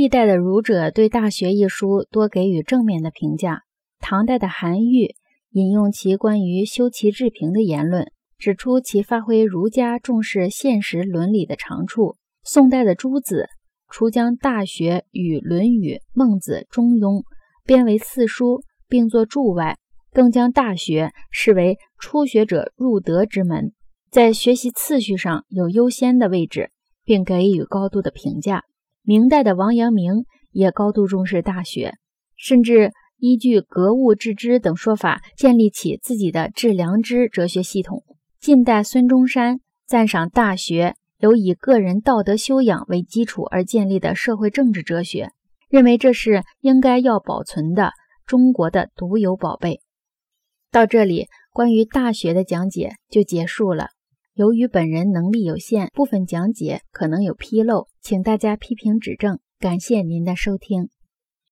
历代的儒者对《大学》一书多给予正面的评价。唐代的韩愈引用其关于修齐治平的言论，指出其发挥儒家重视现实伦理的长处。宋代的朱子除将《大学》与《论语》《孟子》《中庸》编为四书，并作注外，更将《大学》视为初学者入德之门，在学习次序上有优先的位置，并给予高度的评价。明代的王阳明也高度重视《大学》，甚至依据格物致知等说法，建立起自己的致良知哲学系统。近代孙中山赞赏《大学》有以个人道德修养为基础而建立的社会政治哲学，认为这是应该要保存的中国的独有宝贝。到这里，关于《大学》的讲解就结束了。由于本人能力有限，部分讲解可能有纰漏，请大家批评指正。感谢您的收听。